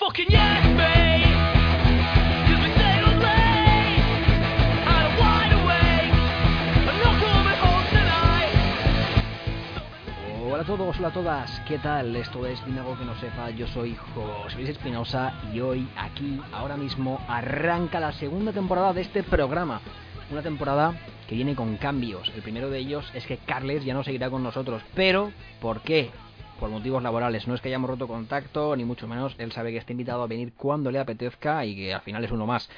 Fucking yes, tonight. Hola a todos, hola a todas, ¿qué tal? Esto es Dime algo que no sepa, yo soy José Luis Espinosa y hoy, aquí, ahora mismo, arranca la segunda temporada de este programa. Una temporada que viene con cambios. El primero de ellos es que Carles ya no seguirá con nosotros. Pero, ¿por qué? Por motivos laborales. No es que hayamos roto contacto, ni mucho menos. Él sabe que está invitado a venir cuando le apetezca y que al final es uno más.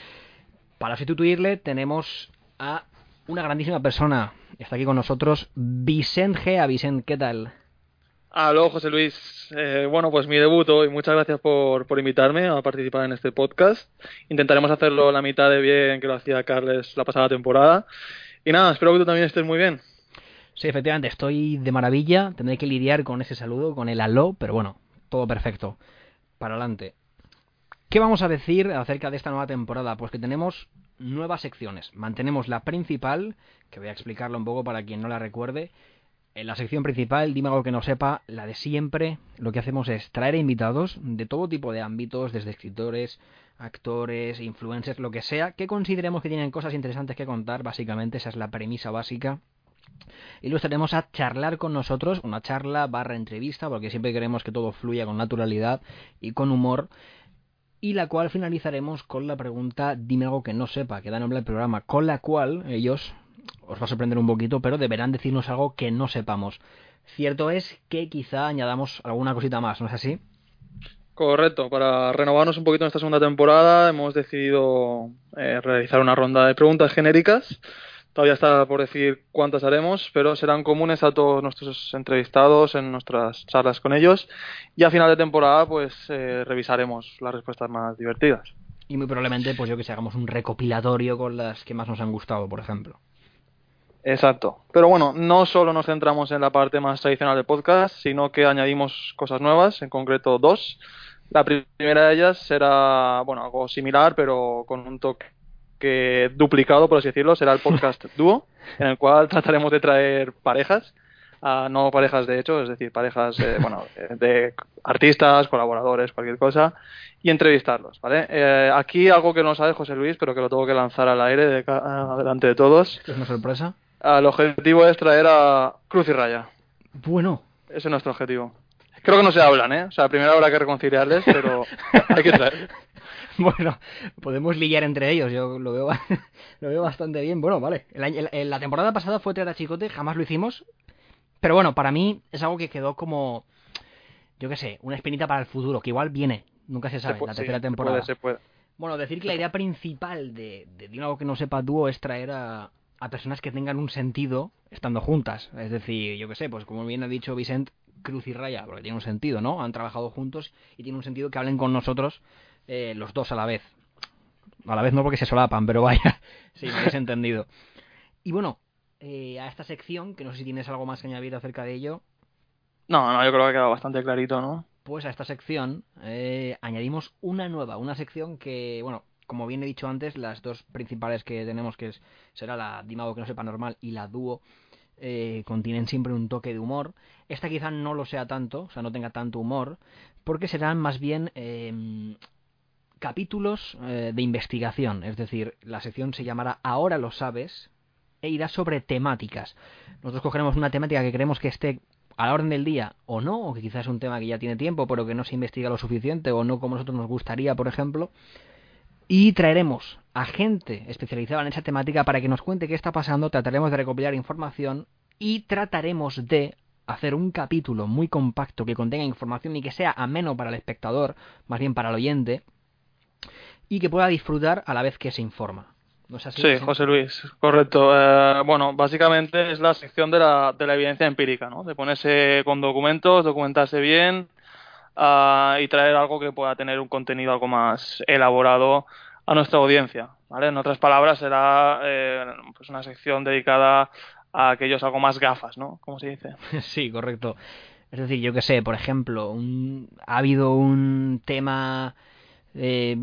Para sustituirle tenemos a una grandísima persona. Está aquí con nosotros Vicent Gea. Vicent, ¿qué tal? Aló, José Luis. Eh, bueno, pues mi debut hoy. Muchas gracias por, por invitarme a participar en este podcast. Intentaremos hacerlo la mitad de bien que lo hacía Carles la pasada temporada. Y nada, espero que tú también estés muy bien. Sí, efectivamente, estoy de maravilla. Tendré que lidiar con ese saludo, con el aló, pero bueno, todo perfecto. Para adelante. ¿Qué vamos a decir acerca de esta nueva temporada? Pues que tenemos nuevas secciones. Mantenemos la principal, que voy a explicarlo un poco para quien no la recuerde. En la sección principal, dime algo que no sepa, la de siempre, lo que hacemos es traer invitados de todo tipo de ámbitos, desde escritores, actores, influencers, lo que sea, que consideremos que tienen cosas interesantes que contar, básicamente esa es la premisa básica. Y los tenemos a charlar con nosotros, una charla barra entrevista, porque siempre queremos que todo fluya con naturalidad y con humor. Y la cual finalizaremos con la pregunta Dime algo que no sepa, que da nombre al programa, con la cual ellos, os va a sorprender un poquito, pero deberán decirnos algo que no sepamos. Cierto es que quizá añadamos alguna cosita más, ¿no es así? Correcto, para renovarnos un poquito en esta segunda temporada hemos decidido eh, realizar una ronda de preguntas genéricas. Todavía está por decir cuántas haremos, pero serán comunes a todos nuestros entrevistados en nuestras charlas con ellos. Y a final de temporada, pues eh, revisaremos las respuestas más divertidas. Y muy probablemente, pues yo que sé, hagamos un recopilatorio con las que más nos han gustado, por ejemplo. Exacto. Pero bueno, no solo nos centramos en la parte más tradicional del podcast, sino que añadimos cosas nuevas, en concreto dos. La primera de ellas será, bueno, algo similar, pero con un toque duplicado, por así decirlo, será el podcast dúo, en el cual trataremos de traer parejas, ah, no parejas de hecho, es decir, parejas, eh, bueno, eh, de artistas, colaboradores, cualquier cosa, y entrevistarlos, ¿vale? Eh, aquí algo que no sabe José Luis, pero que lo tengo que lanzar al aire de ca- delante de todos. ¿Es una sorpresa? El objetivo es traer a Cruz y Raya. Bueno, Ese es nuestro objetivo. Creo que no se hablan, ¿eh? O sea, primero habrá que reconciliarles, pero hay que traer. bueno, podemos lidiar entre ellos, yo lo veo, lo veo bastante bien. Bueno, vale, el año- el- la temporada pasada fue traer a Chicote, jamás lo hicimos, pero bueno, para mí es algo que quedó como, yo qué sé, una espinita para el futuro, que igual viene, nunca se sabe, Se la sí, tercera se temporada. puede, se puede. Bueno, decir que la idea principal de, de, de algo que no sepa dúo es traer a, a personas que tengan un sentido estando juntas. Es decir, yo qué sé, pues como bien ha dicho Vicent, Cruz y Raya, porque tiene un sentido, ¿no? Han trabajado juntos y tiene un sentido que hablen con nosotros eh, los dos a la vez. A la vez no porque se solapan, pero vaya, si me habéis entendido. Y bueno, eh, a esta sección, que no sé si tienes algo más que añadir acerca de ello, No, no, yo creo que ha quedado bastante clarito, ¿no? pues a esta sección eh, añadimos una nueva, una sección que, bueno, como bien he dicho antes, las dos principales que tenemos, que es, será la Dime algo que no sepa normal y la dúo, eh, contienen siempre un toque de humor. Esta quizá no lo sea tanto, o sea, no tenga tanto humor, porque serán más bien eh, capítulos eh, de investigación, es decir, la sección se llamará Ahora lo sabes e irá sobre temáticas. Nosotros cogeremos una temática que creemos que esté a la orden del día o no, o que quizás es un tema que ya tiene tiempo, pero que no se investiga lo suficiente o no como nosotros nos gustaría, por ejemplo, y traeremos a gente especializada en esa temática para que nos cuente qué está pasando, trataremos de recopilar información y trataremos de hacer un capítulo muy compacto que contenga información y que sea ameno para el espectador, más bien para el oyente, y que pueda disfrutar a la vez que se informa. ¿No es así? Sí, José Luis, correcto. Eh, bueno, básicamente es la sección de la, de la evidencia empírica, ¿no? De ponerse con documentos, documentarse bien, ah, y traer algo que pueda tener un contenido algo más elaborado a nuestra audiencia. ¿vale? En otras palabras, será eh, pues una sección dedicada a aquellos algo más gafas, ¿no? Como se dice. Sí, correcto. Es decir, yo que sé, por ejemplo, un- ha habido un tema eh,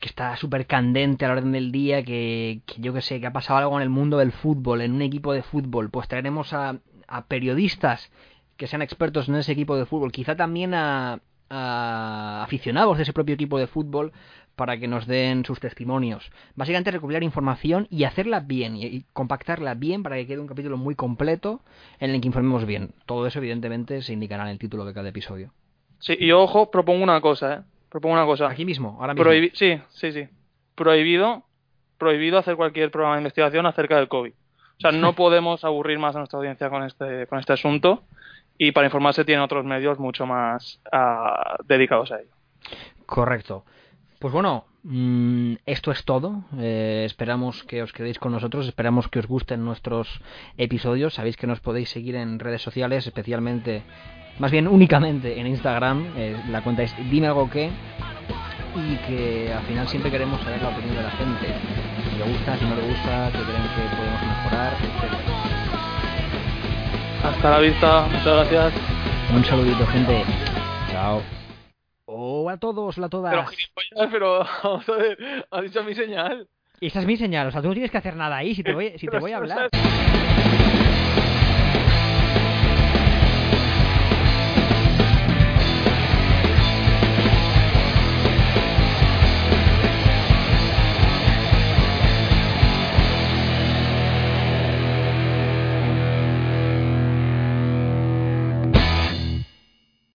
que está súper candente a la orden del día, que, yo que sé, que ha pasado algo en el mundo del fútbol, en un equipo de fútbol, pues traeremos a, a periodistas que sean expertos en ese equipo de fútbol, quizá también a, a aficionados de ese propio equipo de fútbol para que nos den sus testimonios. Básicamente recopilar información y hacerla bien y, y compactarla bien para que quede un capítulo muy completo en el que informemos bien. Todo eso evidentemente se indicará en el título de cada episodio. Sí, y ojo, propongo una cosa, ¿eh? Propongo una cosa. Aquí mismo, ahora mismo. Prohibi- sí, sí, sí. Prohibido, prohibido hacer cualquier programa de investigación acerca del COVID. O sea, no podemos aburrir más a nuestra audiencia con este, con este asunto y para informarse tienen otros medios mucho más ah, dedicados a ello. Correcto. Pues bueno, mm, esto es todo. Eh, esperamos que os quedéis con nosotros, esperamos que os gusten nuestros episodios. Sabéis que nos podéis seguir en redes sociales, especialmente, más bien únicamente en Instagram. Eh, la cuenta es dime algo que y que al final siempre queremos saber la opinión de la gente. Si le gusta, si no le gusta, qué creen que podemos mejorar, etc. Hasta la vista, muchas gracias. Un saludito, gente. Chao. Todos, hola a todas. Pero gilipollas, pero vamos a ver, has dicho mi señal. Y esa es mi señal, o sea, tú no tienes que hacer nada ahí si te voy, si te voy a hablar.